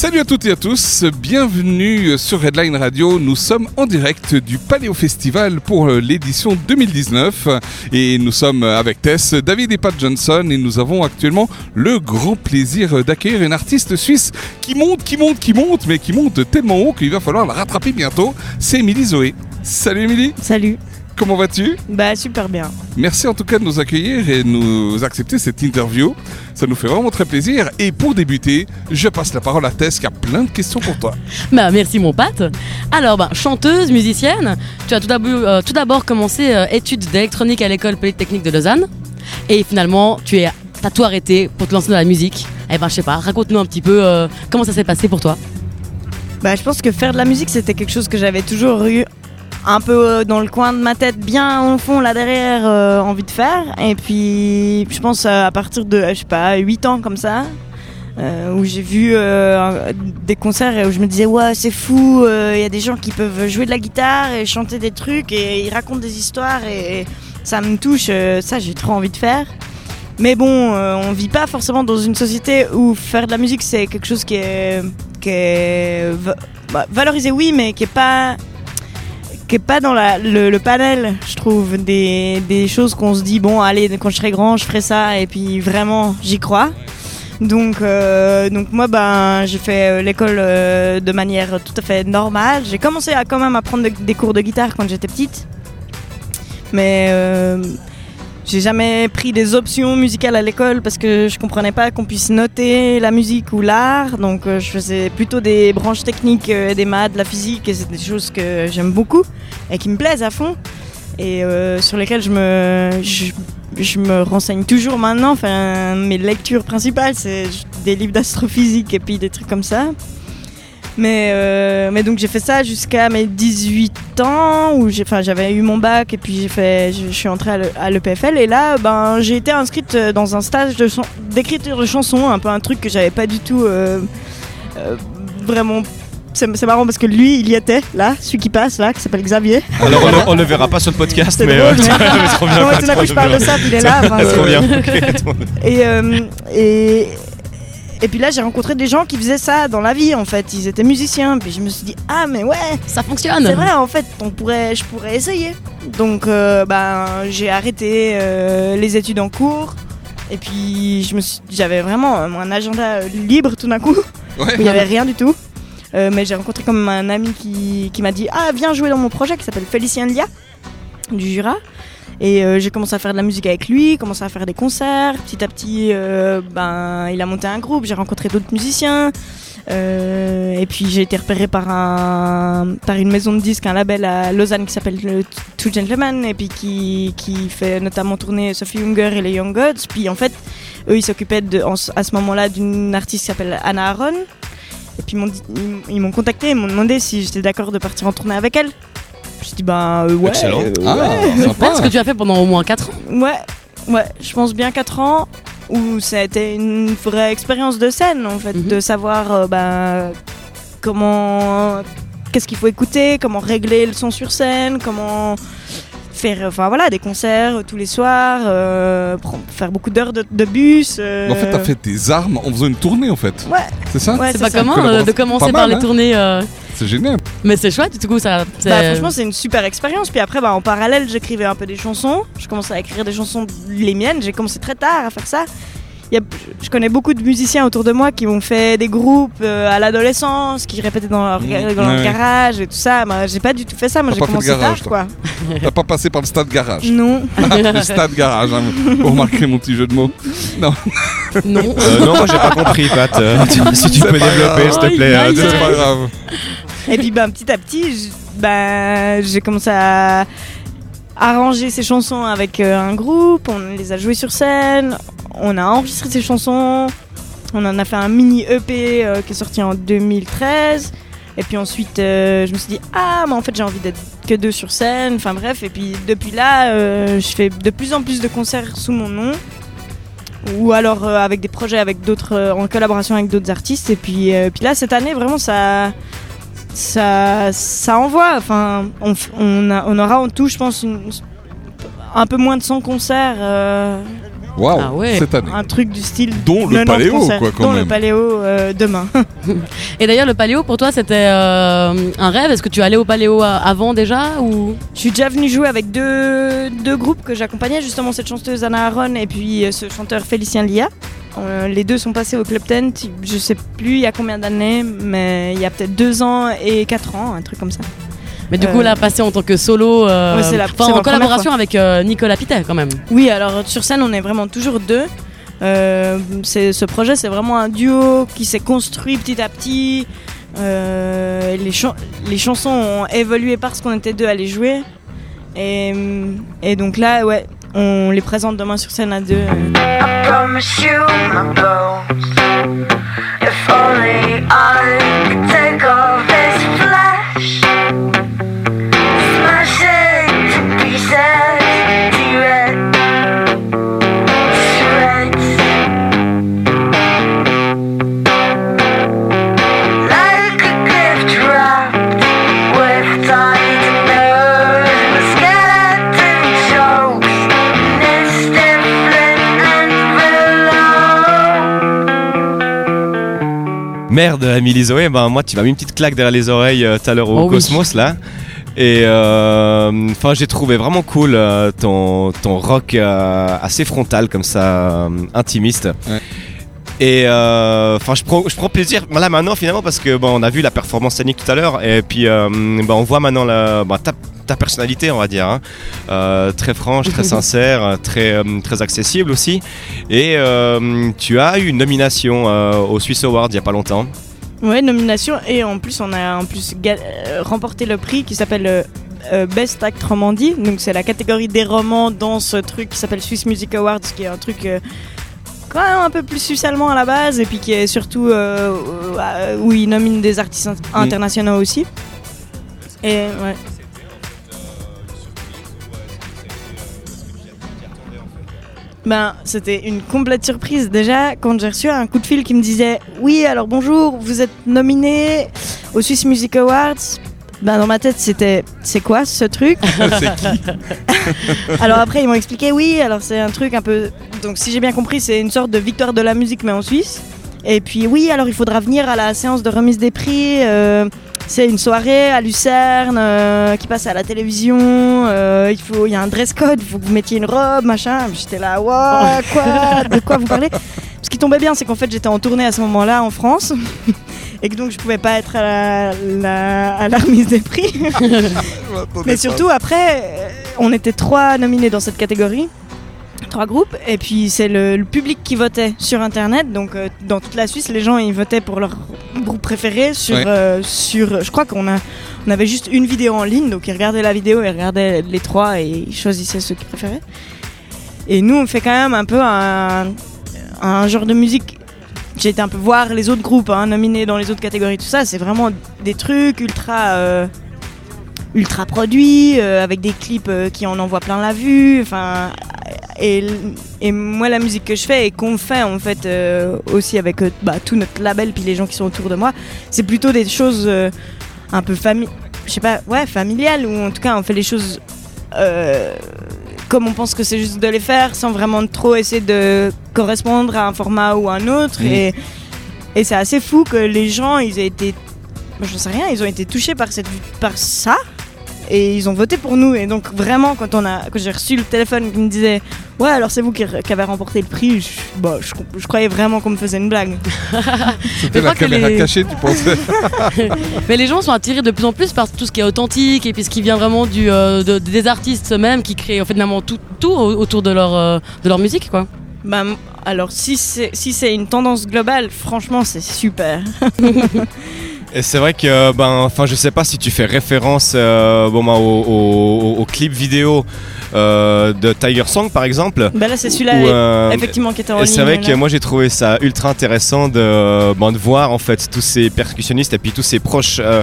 Salut à toutes et à tous, bienvenue sur Redline Radio. Nous sommes en direct du Paléo Festival pour l'édition 2019 et nous sommes avec Tess, David et Pat Johnson et nous avons actuellement le grand plaisir d'accueillir une artiste suisse qui monte, qui monte, qui monte, mais qui monte tellement haut qu'il va falloir la rattraper bientôt. C'est Émilie Zoé. Salut Émilie. Salut. Comment vas-tu Bah super bien. Merci en tout cas de nous accueillir et de nous accepter cette interview. Ça nous fait vraiment très plaisir. Et pour débuter, je passe la parole à Tess qui a plein de questions pour toi. Bah merci mon Pat. Alors bah, chanteuse, musicienne, tu as tout d'abord, euh, d'abord commencé euh, études d'électronique à l'école polytechnique de Lausanne. Et finalement, tu es, as tout arrêté pour te lancer dans la musique. Eh ben je sais pas, raconte-nous un petit peu euh, comment ça s'est passé pour toi? Bah je pense que faire de la musique c'était quelque chose que j'avais toujours eu un peu euh, dans le coin de ma tête, bien au fond là derrière, euh, envie de faire. Et puis je pense à partir de, je sais pas, 8 ans comme ça, euh, où j'ai vu des concerts et où je me disais ouais c'est fou, il y a des gens qui peuvent jouer de la guitare et chanter des trucs et ils racontent des histoires et, ça me touche, ça j'ai trop envie de faire. Mais bon, on vit pas forcément dans une société où faire de la musique c'est quelque chose qui est, bah, valorisé oui, mais qui est pas pas dans la, le, panel, je trouve, des, des choses qu'on se dit, bon, allez, quand je serai grand, je ferai ça, et puis vraiment, j'y crois. Donc, euh, donc moi, ben, j'ai fait euh, l'école euh, de manière tout à fait normale. J'ai commencé à quand même à des cours de guitare quand j'étais petite. Mais j'ai jamais pris des options musicales à l'école parce que je comprenais pas qu'on puisse noter la musique ou l'art. Donc euh, je faisais plutôt des branches techniques, euh, des maths, la physique, et c'est des choses que j'aime beaucoup et qui me plaisent à fond et euh, sur lesquelles je me, je me renseigne toujours maintenant. Enfin, mes lectures principales, c'est des livres d'astrophysique et puis des trucs comme ça. Mais, euh, mais donc j'ai fait ça jusqu'à mes 18 ans où j'avais eu mon bac et puis je, suis entrée à l'E- à l'EPFL et là ben, j'ai été inscrite euh, dans un stage de d'écriture de chansons, un peu un truc que j'avais pas du tout euh, euh, vraiment. C'est, marrant parce que lui il y était là, celui qui passe là, qui s'appelle Xavier. Alors on, on le verra pas sur le podcast, mais, euh, trop bien. Tout d'un coup je parle de ça puis il est là. enfin, c'est- Trop bien. ok. Et, euh, et, et puis là, j'ai rencontré des gens qui faisaient ça dans la vie, en fait. Ils étaient musiciens. Puis je me suis dit, ah, mais ouais, Ça fonctionne c'est vrai, en fait, on pourrait, je pourrais essayer. Donc, euh, ben, j'ai arrêté euh, les études en cours. Et puis, je me suis- j'avais vraiment un agenda libre tout d'un coup, où il n'y avait rien du tout. Euh, mais j'ai rencontré comme un ami qui, qui m'a dit Ah, viens jouer dans mon projet qui s'appelle Félicien Lia, du Jura. Et euh, j'ai commencé à faire de la musique avec lui, commencé à faire des concerts. Petit à petit, euh, ben, il a monté un groupe, j'ai rencontré d'autres musiciens. Euh, et puis j'ai été repérée par, un, par une maison de disques, un label à Lausanne qui s'appelle le Two Gentlemen et puis qui, qui fait notamment tourner Sophie Hunger et les Young Gods. Puis en fait, eux ils s'occupaient à ce moment-là d'une artiste qui s'appelle Anna Aaron. Et puis ils m'ont contacté, ils m'ont demandé si j'étais d'accord de partir en tournée avec elle. J'ai dit bah euh, ouais. Excellent. euh, Ah, ouais. sympa. Ce que tu as fait pendant au moins 4 ans. Ouais, ouais, je pense bien 4 ans où ça a été une vraie expérience de scène en fait, Mhm. de savoir euh, bah, comment. Qu'est-ce qu'il faut écouter, comment régler le son sur scène, comment faire enfin voilà des concerts euh, tous les soirs, euh, prendre- faire beaucoup d'heures de, de bus. euh, En fait, t'as fait tes armes en faisant une tournée en fait. Ouais. C'est ça Ouais, C'est c'est pas ça. commun euh, de commencer Pas par mal, les hein. tournées. euh, C'est génial. Mais c'est chouette, du coup, ça. c'est- Bah, franchement, c'est une super expérience. Puis après, bah, en parallèle, j'écrivais un peu des chansons. Je commençais à écrire des chansons, les miennes. J'ai commencé très tard à faire ça. Y a- je connais beaucoup de musiciens autour de moi qui ont fait des groupes euh, à l'adolescence, qui répétaient dans leur, Mmh. dans leur Ouais. garage et tout ça. Moi, j'ai pas du tout fait ça. Moi, j'ai pas fait de commencé garage, tard, toi. quoi. T'as pas passé par le stade garage. Non. le stade garage, hein, pour marquer mon petit jeu de mots. Non. Euh, non, moi j'ai pas compris, Pat. Euh, si tu peux développer, s'il te plaît. Aïe. C'est pas grave. Et puis ben, petit à petit, ben, j'ai commencé à arranger ces chansons avec euh, un groupe, on les a jouées sur scène, on a enregistré ces chansons, on en a fait un mini EP euh, qui est sorti en 2013. Et puis ensuite, euh, je me suis dit, ah, mais en fait, j'ai envie d'être que deux sur scène. Enfin bref, et puis depuis là, je fais de plus en plus de concerts sous mon nom. Ou alors avec des projets avec d'autres, en collaboration avec d'autres artistes. Et puis, puis là, cette année, vraiment, ça, ça, ça envoie. Enfin, on, f- on, a- on aura en tout, je pense, une- un peu moins de 100 concerts. euh, Waouh, Ah ouais. cette année. un truc du style. Dont le 90 paléo, concerts, quoi, quand dont même. le paléo euh, demain. Et d'ailleurs, le paléo, pour toi, c'était euh, un rêve? Est-ce que tu allais au paléo avant déjà ou... Je suis déjà venue jouer avec deux, deux groupes que j'accompagnais, justement cette chanteuse Anna Aaron et puis ce chanteur Félicien Lia. Euh, les deux sont passés au Club Tent, je sais plus il y a combien d'années, mais il y a peut-être deux ans et quatre ans, un truc comme ça. Mais du Euh, coup, là, passer en tant que solo, euh, Ouais, c'est la- enfin, c'est en collaboration avec euh, Nicolas Pittet, quand même. Oui, alors sur scène on est vraiment toujours deux. Euh, ce projet c'est vraiment un duo qui s'est construit petit à petit. Euh, les chansons ont évolué parce qu'on était deux à les jouer. Et, et donc là, ouais, on les présente demain sur scène à deux. Merde, Amélie Zoé, ben moi tu m'as mis une petite claque derrière les oreilles euh, tout à l'heure au Oh oui. Cosmos là. Et euh, enfin j'ai trouvé vraiment cool euh, ton, ton rock euh, assez frontal comme ça, euh, intimiste. Ouais. Et euh, enfin je prends je prends plaisir là maintenant finalement parce que bon on a vu la performance scénique tout à l'heure et puis euh, ben, on voit maintenant la, ben, ta, ta personnalité on va dire hein. Euh, très franche, très sincère, très euh, très accessible aussi. Et tu as eu une nomination au Swiss Award il y a pas longtemps. Ouais, nomination et en plus on a en plus remporté le prix qui s'appelle euh, Best Act Romandie. Donc c'est la catégorie des romans dans ce truc qui s'appelle Swiss Music Awards, qui est un truc euh, quand même un peu plus suisse allemand à la base et puis qui est surtout euh, euh, où ils nominent des artistes in- internationaux aussi. Et ouais. Ben, c'était une complète surprise. Déjà, quand j'ai reçu un coup de fil qui me disait Oui, alors bonjour, vous êtes nominé au Swiss Music Awards. Ben, dans ma tête, c'était C'est quoi ce truc? Alors après, ils m'ont expliqué Oui, alors c'est un truc un peu. Donc, si j'ai bien compris, c'est une sorte de victoire de la musique, mais en Suisse. Et puis, oui, alors il faudra venir à la séance de remise des prix. euh, c'est une soirée à Lucerne euh, qui passe à la télévision. euh, il faut, il y a un dress code, il faut que vous mettiez une robe, machin. J'étais là, Ouah, quoi? De quoi vous parlez? Ce qui tombait bien, c'est qu'en fait, j'étais en tournée à ce moment-là en France. Et que donc je pouvais pas être à la, la- à la remise des prix. Mais surtout après, euh, on était trois nominés dans cette catégorie, trois groupes, et puis c'est le, le public qui votait sur Internet. Donc euh, dans toute la Suisse, les gens ils votaient pour leur groupe préféré sur, Ouais. euh, sur. Je crois qu'on a, on avait juste une vidéo en ligne, donc ils regardaient la vidéo, ils regardaient les trois et ils choisissaient ceux qu'ils préféraient. Et nous, on fait quand même un peu un, un genre de musique. J'ai été un peu voir les autres groupes hein, nominés dans les autres catégories, tout ça. C'est vraiment des trucs ultra. euh, ultra produits, euh, avec des clips euh, qui en envoient plein la vue. Enfin, et, et moi, la musique que je fais et qu'on fait en fait aussi avec bah, tout notre label puis les gens qui sont autour de moi, c'est plutôt des choses un peu fami je sais pas, ouais, familiales ou en tout cas on fait les choses comme on pense que c'est juste de les faire sans vraiment trop essayer de correspondre à un format ou à un autre. Et, et c'est assez fou que les gens, ils aient été, je sais rien, ils ont été touchés par cette, par ça. Et ils ont voté pour nous. Et donc vraiment, quand on a, quand j'ai reçu le téléphone qui me disait, ouais, alors c'est vous qui, qui avez remporté le prix, je, bah, je, je croyais vraiment qu'on me faisait une blague. C'était je la caméra les- cachée, tu pensais Mais les gens sont attirés de plus en plus par tout ce qui est authentique et puis ce qui vient vraiment du, euh, de- des artistes eux-mêmes qui créent en fait, finalement tout, tout au- autour de leur, euh, de leur musique. Quoi. Bah, alors si c'est si c'est une tendance globale, franchement, c'est super. Et c'est vrai que, ben, enfin, je sais pas si tu fais référence euh, bon, ben, au, au- au clip vidéo euh, de Tiger Song par exemple. bah là, c'est celui-là, euh, effectivement, qui était en et ligne. c'est vrai là. que moi j'ai trouvé ça ultra intéressant de, ben, de voir en fait tous ces percussionnistes et puis tous ces proches. euh,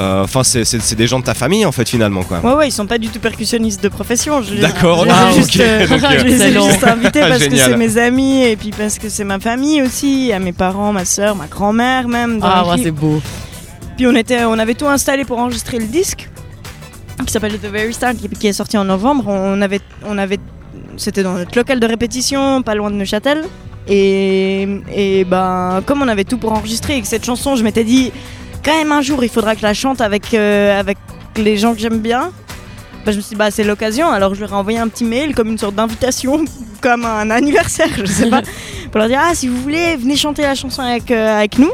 euh, Enfin, c'est- c'est c'est des gens de ta famille en fait finalement quoi. Ouais, ouais, ils sont pas du tout percussionnistes de profession. je les- D'accord, ah, juste, ok, euh, donc, euh, je les ai juste invités parce que c'est mes amis et puis parce que c'est ma famille aussi, à mes parents, ma soeur, ma grand-mère même. dans Ah, ouais, c'est beau. Puis on, était, on avait tout installé pour enregistrer le disque qui s'appelle The Very Start qui, qui est sorti en novembre. On avait, on avait, c'était dans notre local de répétition, pas loin de Neuchâtel. Et, et ben, comme on avait tout pour enregistrer et que cette chanson, je m'étais dit, quand même un jour, il faudra que je la chante avec, euh, avec les gens que j'aime bien. Bah, je me suis dit, bah, c'est l'occasion. Alors je leur ai envoyé un petit mail comme une sorte d'invitation, comme un anniversaire, je sais pas, pour leur dire, ah, si vous voulez, venez chanter la chanson avec, euh, avec nous.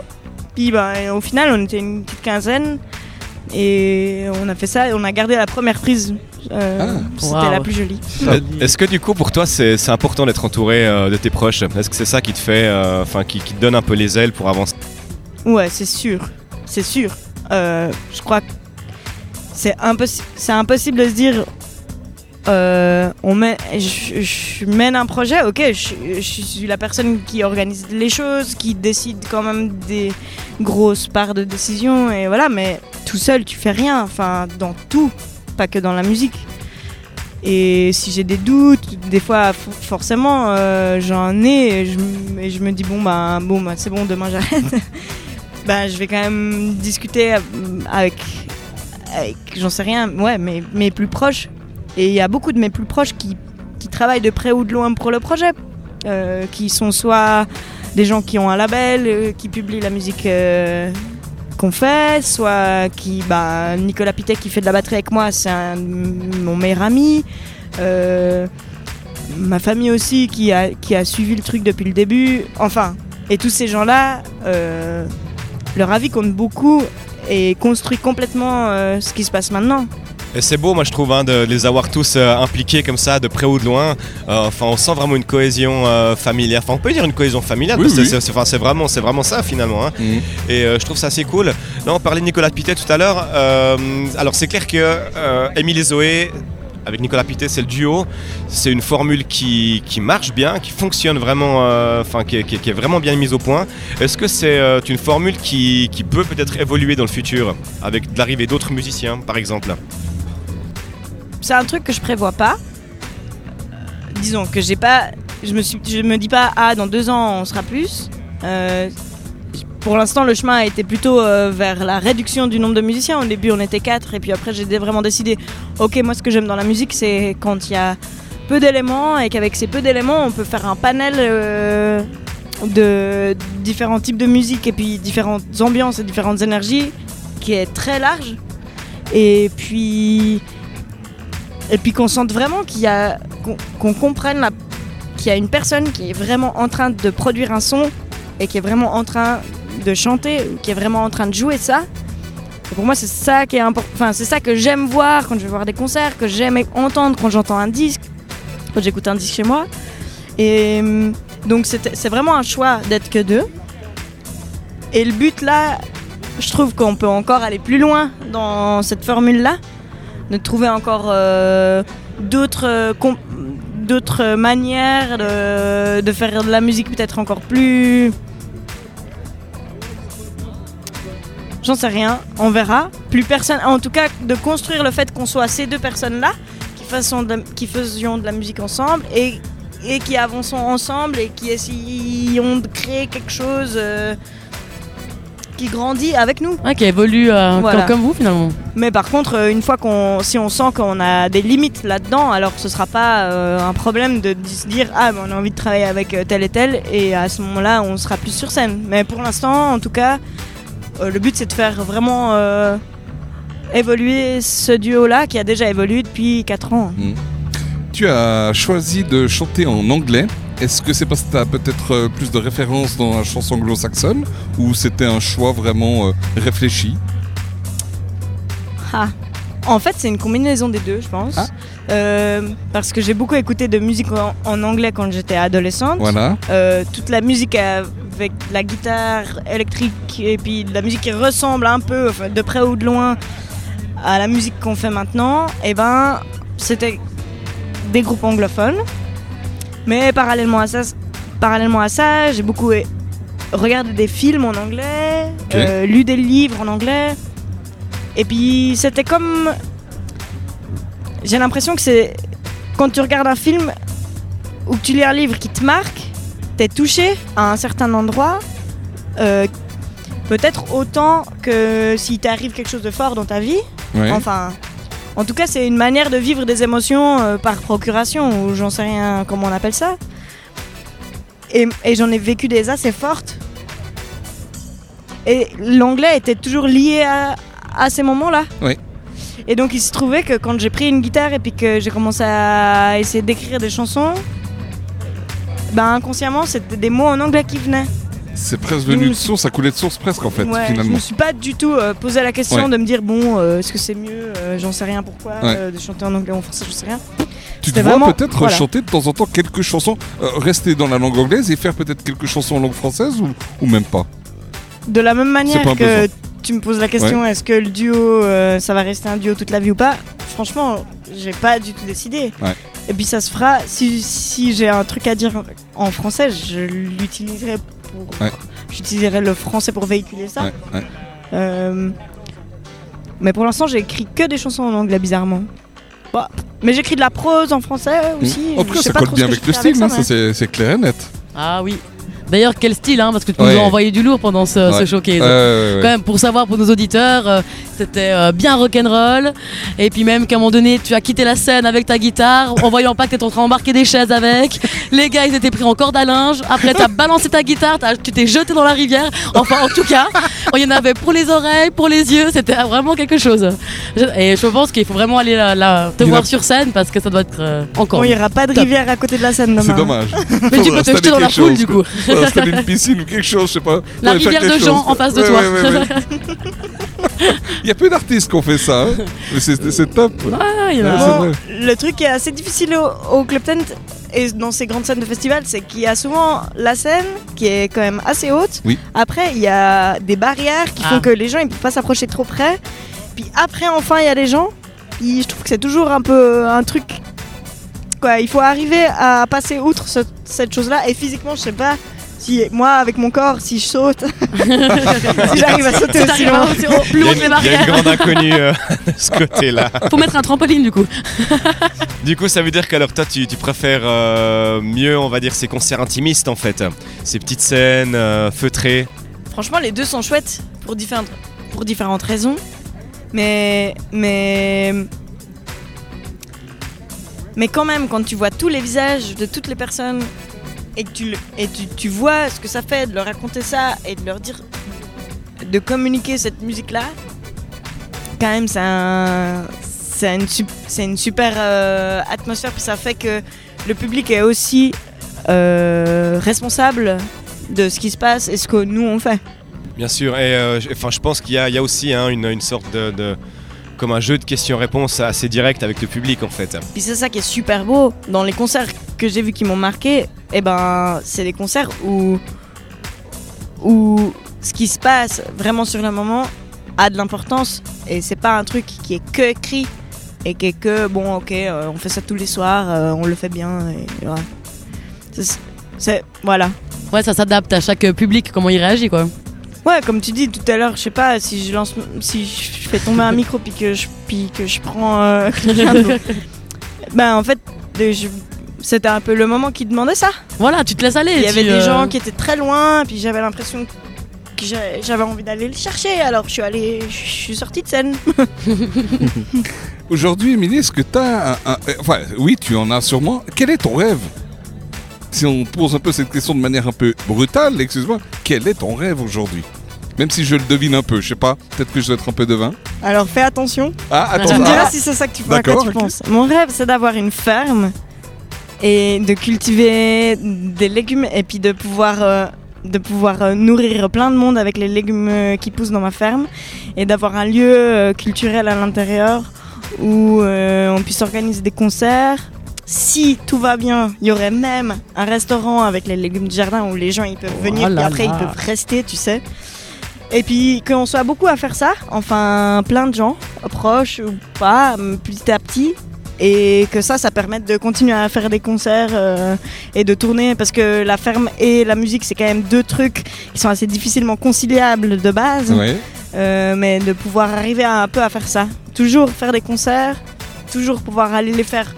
Puis bah, au final, on était une petite quinzaine. Et on a fait ça et on a gardé la première prise. Euh, Ah. C'était Wow. la plus jolie. Est-ce que du coup pour toi c'est important d'être entouré euh, de tes proches? Est-ce que c'est ça qui te fait, euh, enfin qui, qui te donne un peu les ailes pour avancer? Ouais, c'est sûr. C'est sûr. Euh, je crois que c'est impossi- c'est impossible de se dire. Euh, on met, je, mène un projet, ok, je, suis la personne qui organise les choses, qui décide quand même des grosses parts de décision, et voilà, mais tout seul, tu fais rien, enfin, dans tout, pas que dans la musique. Et si j'ai des doutes, des fois, forcément, euh, j'en ai, et je, me dis, bon, bah, bon, bah, c'est bon, demain j'arrête. ben, je vais quand même discuter euh, avec, avec j'en sais rien, ouais, mes, mes plus proches. Et il y a beaucoup de mes plus proches qui, qui travaillent de près ou de loin pour le projet, euh, qui sont soit des gens qui ont un label, euh, qui publient la musique euh, qu'on fait, soit qui, bah, Nicolas Pitet qui fait de la batterie avec moi, c'est mon meilleur ami. Ma famille aussi qui a, qui a suivi le truc depuis le début. Enfin, et tous ces gens-là, leur avis compte beaucoup et construit complètement ce qui se passe maintenant. Et c'est beau, moi je trouve, hein, de les avoir tous euh, impliqués comme ça, de près ou de loin. Euh, Enfin, on sent vraiment une cohésion euh, familiale. Enfin, on peut dire une cohésion familiale. Oui, parce que oui. c'est- c'est enfin, c'est vraiment, c'est vraiment ça finalement. hein. Mhm. Et euh, je trouve ça assez cool. Là, on parlait de Nicolas Pitet tout à l'heure. Alors, c'est clair que Émile et Zoé. Avec Nicolas Pitet, c'est le duo. C'est une formule qui, qui marche bien, qui fonctionne vraiment, euh, enfin qui, est- qui est- qui est vraiment bien mise au point. Est-ce que c'est euh, une formule qui, qui peut peut-être évoluer dans le futur avec l'arrivée d'autres musiciens, par exemple? C'est un truc que je prévois pas. Euh, disons que j'ai pas, je me me dis pas ah dans deux ans on sera plus. Euh, pour l'instant, le chemin a été plutôt euh, vers la réduction du nombre de musiciens. Au début, on était quatre, et puis après, j'ai vraiment décidé ok, moi, ce que j'aime dans la musique, c'est quand il y a peu d'éléments, et qu'avec ces peu d'éléments, on peut faire un panel de différents types de musique, et puis différentes ambiances et différentes énergies, qui est très large. Et puis, et puis qu'on sente vraiment qu'il y a, qu'on comprenne qu'il y a une personne qui est vraiment en train de produire un son et qui est vraiment en train de chanter, qui est vraiment en train de jouer ça. Pour moi, c'est ça qui est important. Enfin, c'est ça que j'aime voir quand je vais voir des concerts, que j'aime entendre quand j'entends un disque, quand j'écoute un disque chez moi. Et hum, donc, c'est vraiment un choix d'être que deux. Et le but là, je trouve qu'on peut encore aller plus loin dans cette formule-là, de trouver encore euh, d'autres euh, d'autres manières de, faire de la musique peut-être encore plus J'en sais rien, on verra. Plus personne, en tout cas, de construire le fait qu'on soit ces deux personnes-là qui, fassons de- qui faisions de la musique ensemble et, et qui avançons ensemble et qui essayons de créer quelque chose euh, qui grandit avec nous. Ouais, qui évolue euh, Voilà. comme, comme vous finalement. Mais par contre, euh, une fois qu'on, si on sent qu'on a des limites là-dedans, alors ce sera pas euh, un problème de, de se dire ah mais on a envie de travailler avec euh, tel et tel et à ce moment-là on sera plus sur scène. Mais pour l'instant, en tout cas, euh, le but c'est de faire vraiment euh, évoluer ce duo-là qui a déjà évolué depuis 4 ans. Tu as choisi de chanter en anglais. Est-ce que c'est parce que tu as peut-être euh, plus de références dans la chanson anglo-saxonne ou c'était un choix vraiment euh, réfléchi? Ah. En fait, c'est une combinaison des deux, je pense. Ah. Euh, parce que j'ai beaucoup écouté de musique en, en anglais quand j'étais adolescente. Voilà. Euh, toute la musique avec la guitare électrique et puis de la musique qui ressemble un peu, enfin, de près ou de loin, à la musique qu'on fait maintenant, et ben c'était des groupes anglophones. Mais parallèlement à ça, parallèlement à ça, j'ai beaucoup eh, regardé des films en anglais, euh, lu des livres en anglais. Et puis c'était comme, j'ai l'impression que c'est quand tu regardes un film ou que tu lis un livre qui te marque, t'es touché à un certain endroit, euh, peut-être autant que si t'arrive quelque chose de fort dans ta vie. Ouais. Enfin, en tout cas, c'est une manière de vivre des émotions euh, par procuration, ou j'en sais rien comment on appelle ça. Et, et j'en ai vécu des assez fortes. Et l'anglais était toujours lié à, à ces moments-là. Oui. Et donc il se trouvait que quand j'ai pris une guitare et puis que j'ai commencé à essayer d'écrire des chansons, ben inconsciemment c'était des mots en anglais qui venaient. C'est presque venu Je de source, ça coulait de source presque en fait, Ouais, je finalement. me suis pas du tout euh, posé la question Ouais. de me dire bon, euh, est-ce que c'est mieux, j'en sais rien pourquoi, Ouais. euh, de chanter en anglais ou en français, je sais rien. Tu te vois vraiment- peut-être voilà. chanter de temps en temps quelques chansons, euh, rester dans la langue anglaise et faire peut-être quelques chansons en langue française ou, ou même pas? De la même manière que besoin. tu me poses la question, est-ce que le duo, euh, ça va rester un duo toute la vie ou pas? Franchement, j'ai pas du tout décidé. Ouais. Et puis ça se fera, si, si j'ai un truc à dire en français, je l'utiliserai pour... Ouais. J'utiliserai le français pour véhiculer ça. Euh, Mais pour l'instant, j'ai écrit que des chansons en anglais, bizarrement. Bah, mais j'écris de la prose en français aussi. En tout cas, ça colle bien avec le style, hein, ça, c'est clair et net. Ah oui. D'ailleurs, quel style, hein, parce que tu Ouais. nous as envoyé du lourd pendant ce, Ouais. ce showcase. Quand même, pour savoir pour nos auditeurs, euh, c'était euh, bien rock'n'roll. Et puis même qu'à un moment donné, tu as quitté la scène avec ta guitare, en voyant pas que t'étais en train d'embarquer des chaises avec. Les gars, ils étaient pris en corde à linge. Après, t'as balancé ta guitare, t'as- tu t'es jeté dans la rivière. Enfin, en tout cas, il y en avait pour les oreilles, pour les yeux. C'était vraiment quelque chose. Et je pense qu'il faut vraiment aller là, là, te Il a- voir sur scène parce que ça doit être euh, encore. Bon, il n'y aura pas de Top. rivière à côté de la scène demain. C'est dommage. Mais tu peux te jeter dans la foule du coup. Faut installer une piscine ou quelque chose, je sais pas. La Ouais, rivière de Jean chose. en face de Ouais, toi. ouais, ouais, ouais. Il y a peu d'artistes qui ont fait ça, hein. mais c'est top. Ah, il y en a- Ouais, c'est Bon, vrai. le truc qui est assez difficile au, au Club Tent et dans ces grandes scènes de festival, c'est qu'il y a souvent la scène qui est quand même assez haute. Oui. Après, il y a des barrières qui Ah. font que les gens ils peuvent pas s'approcher trop près. Puis après, enfin, il y a les gens. Puis je trouve que c'est toujours un peu un truc. Quoi, il faut arriver à passer outre ce- cette chose-là. Et physiquement, je sais pas si moi, avec mon corps, si je saute, si j'arrive à sauter Si aussi loin. à passer au plus Il y haut a que une, les il y a une barrières. grande inconnue euh, de ce côté-là. Faut mettre un trampoline du coup. Du coup, ça veut dire qu'alors toi, tu, tu préfères euh, mieux, on va dire, ces concerts intimistes en fait. Ces petites scènes euh, feutrées. Franchement, les deux sont chouettes pour différentes, pour différentes raisons. Mais, mais, mais quand même, quand tu vois tous les visages de toutes les personnes et que tu, le- et tu, tu vois ce que ça fait de leur raconter ça et de leur dire, de communiquer cette musique-là, quand même, c'est un- c'est une, une super euh, atmosphère. Puis ça fait que le public est aussi euh, responsable de ce qui se passe et ce que nous on fait. Bien sûr, et euh, je- enfin, je pense qu'il y, a- il y a aussi hein, une, une sorte de, de- comme un jeu de questions-réponses assez direct avec le public en fait. Puis c'est ça qui est super beau dans les concerts que j'ai vus qui m'ont marqué. Et ben, c'est des concerts où où ce qui se passe vraiment sur le moment a de l'importance et c'est pas un truc qui est que écrit et qui est que bon ok euh, on fait ça tous les soirs euh, on le fait bien et voilà. C'est- voilà Ouais, ça s'adapte à chaque public, comment il réagit quoi. Ouais, comme tu dis tout à l'heure, je sais pas si je lance, si je fais tomber un micro puis que je, puis que je prends euh. Ben en fait, je- c'était un peu le moment qui demandait ça. Voilà, tu te laisses aller. Il y avait des euh, gens qui étaient très loin, puis j'avais l'impression que j'a- j'avais envie d'aller le chercher. Alors je suis allée, je suis sortie de scène. Aujourd'hui, Émilie, est-ce que tu as un, un- euh, Enfin, oui, tu en as sûrement. Quel est ton rêve? Si on pose un peu cette question de manière un peu brutale, excuse-moi, quel est ton rêve aujourd'hui? Même si je le devine un peu, je sais pas, peut-être que je dois être un peu devin. Alors fais attention. Ah, attends, Tu me diras ah, si c'est ça que tu, penses. Mon rêve, c'est d'avoir une ferme et de cultiver des légumes et puis de pouvoir, euh, de pouvoir euh, nourrir plein de monde avec les légumes qui poussent dans ma ferme et d'avoir un lieu euh, culturel à l'intérieur où euh, on puisse organiser des concerts. Si tout va bien, il y aurait même un restaurant avec les légumes du jardin où les gens ils peuvent venir Oh et après là. ils peuvent rester, tu sais. Et puis qu'on soit beaucoup à faire ça, enfin plein de gens, proches ou pas, petit à petit. Et que ça, ça permette de continuer à faire des concerts euh, et de tourner parce que la ferme et la musique, c'est quand même deux trucs qui sont assez difficilement conciliables de base. Ouais. Euh, mais de pouvoir arriver à, un peu à faire ça. Toujours faire des concerts, toujours pouvoir aller les faire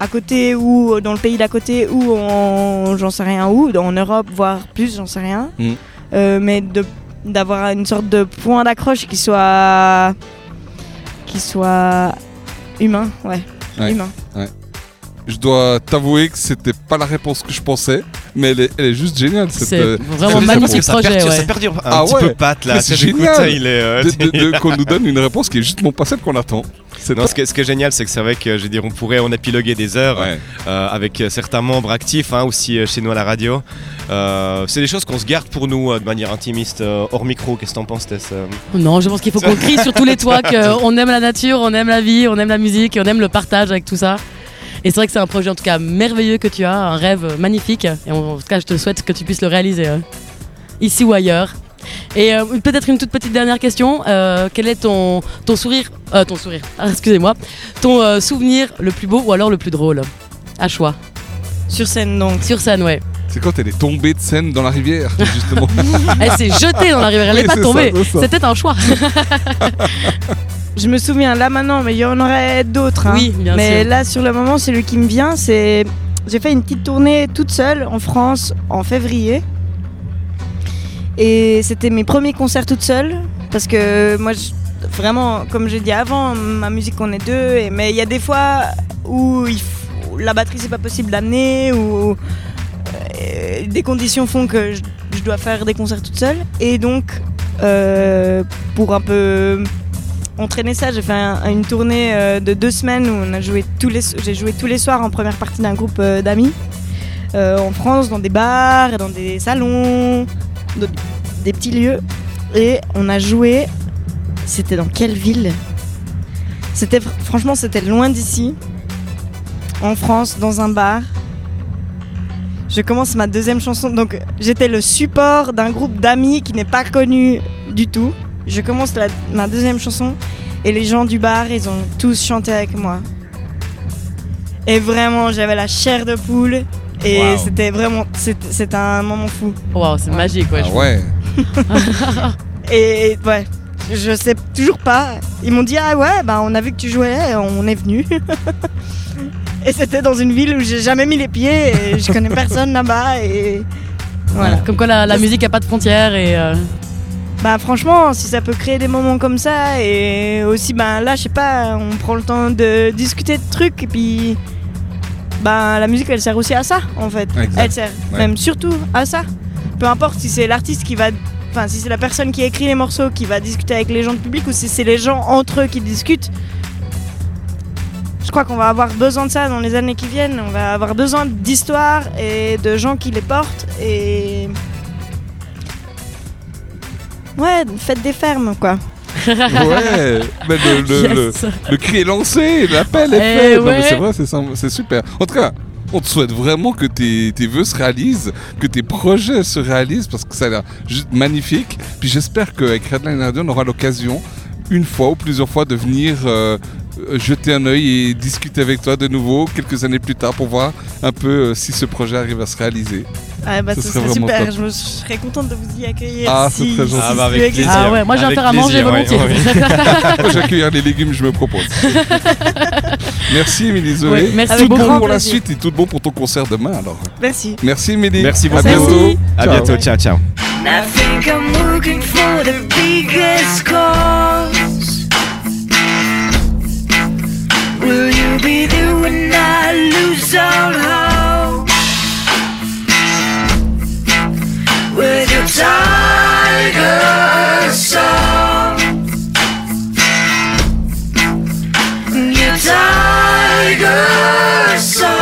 à côté ou dans le pays d'à côté ou en, j'en sais rien où, en Europe, voire plus, j'en sais rien. Mm. Euh, mais de d'avoir une sorte de point d'accroche qui soit qui soit humain, ouais, Ouais. humain. Je dois t'avouer que c'était pas la réponse que je pensais, mais elle est, elle est juste géniale. cette, C'est euh, vraiment cette Parce que magnifique ça projet. perdure, ouais. ça perdure un Ah petit ouais. peu pâte là. Mais c'est génial. il est. euh, de- de- de- qu'on nous donne une réponse qui est justement pas celle qu'on attend. C'est Non, ce, qui est, ce qui est génial, c'est que c'est vrai que je veux dire, on pourrait en épiloguer des heures Ouais. euh, avec euh, certains membres actifs hein, aussi euh, chez nous à la radio. Euh, c'est des choses qu'on se garde pour nous euh, de manière intimiste euh, hors micro. Qu'est-ce que t'en penses, Tess euh? Non, je pense qu'il faut qu'on crie sur tous les toits qu'on aime la nature, on aime la vie, on aime la musique et on aime le partage avec tout ça. Et c'est vrai que c'est un projet en tout cas merveilleux que tu as, un rêve magnifique. Et en tout cas, je te souhaite que tu puisses le réaliser euh, ici ou ailleurs. Et euh, peut-être une toute petite dernière question. Euh, quel est ton, ton sourire euh, Ton sourire, ah, excusez-moi. Ton souvenir le plus beau ou alors le plus drôle? À choix. Sur scène donc. Sur scène, ouais. C'est quand elle est tombée de scène dans la rivière, justement. Elle s'est jetée dans la rivière, elle Oui, n'est pas tombée. C'était un choix. Je me souviens là maintenant, mais il y en aurait d'autres. hein. Oui, bien mais sûr. là, sur le moment, celui qui me vient, c'est. J'ai fait une petite tournée toute seule en France en février. Et c'était mes premiers concerts toute seule. Parce que moi, je- vraiment, comme j'ai dit avant, ma musique, on est deux. Et, mais il y a des fois où, il faut- où la batterie, c'est pas possible d'amener. Ou des conditions font que je, dois faire des concerts toute seule. Et donc, euh, pour un peu entraîner ça, j'ai fait un- une tournée euh, de deux semaines où j'ai joué tous les soirs en première partie d'un groupe euh, d'amis en France, dans des bars, dans des salons, de- des petits lieux. Et on a joué. C'était dans quelle ville? C'était fr- franchement, c'était loin d'ici, en France, dans un bar. Je commence ma deuxième chanson. Donc, j'étais le support d'un groupe d'amis qui n'est pas connu du tout. Je commence la- ma deuxième chanson et les gens du bar, ils ont tous chanté avec moi. Et vraiment, j'avais la chair de poule et Wow. c'était vraiment, c'était un moment fou. Waouh, c'est magique, ouais. Ah ouais. Et ouais, je sais toujours pas. Ils m'ont dit ah ouais, bah on a vu que tu jouais, on est venu. et c'était dans une ville où j'ai jamais mis les pieds et je connais personne là-bas et voilà. Comme quoi la, la musique a pas de frontières et euh, Bah franchement, si ça peut créer des moments comme ça et aussi ben là je sais pas, on prend le temps de discuter de trucs et puis ben la musique elle sert aussi à ça en fait. Exact. Elle sert Ouais. même surtout à ça. Peu importe si c'est l'artiste qui va enfin si c'est la personne qui écrit les morceaux qui va discuter avec les gens du public ou si c'est les gens entre eux qui discutent. Je crois qu'on va avoir besoin de ça dans les années qui viennent. On va avoir besoin d'histoires et de gens qui les portent et Ouais, faites des fermes, quoi. Ouais. Mais le, le- le- yes. le cri est lancé, l'appel est Eh fait. Ouais. c'est vrai, c'est super. En tout cas, on te souhaite vraiment que tes, tes vœux se réalisent, que tes projets se réalisent, parce que ça a l'air juste magnifique. Puis j'espère qu'avec Redline Radio, on aura l'occasion, une fois ou plusieurs fois, de venir euh, jeter un œil et discuter avec toi de nouveau quelques années plus tard pour voir un peu euh, si ce projet arrive à se réaliser. Ah bah Ce ce serait serait vraiment super, top. je, me, je serais contente de vous y accueillir. Ah, si, c'est très gentil. si Ah bah avec plaisir. Ah ouais, moi j'ai à Avec faire à manger volontiers. ouais. Moi, J'accueillir les légumes, je me propose. Merci Émilie Zoé. Ouais, merci tout beaucoup. bon pour la plaisir. suite et tout bon pour ton concert demain alors. Merci. Merci Émilie. Merci À beaucoup. bientôt. À Ciao. bientôt. Ciao, ciao. I'll be there when I lose all hope. With your tiger song. Your tiger song.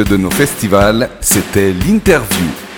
De nos festivals, c'était l'interview.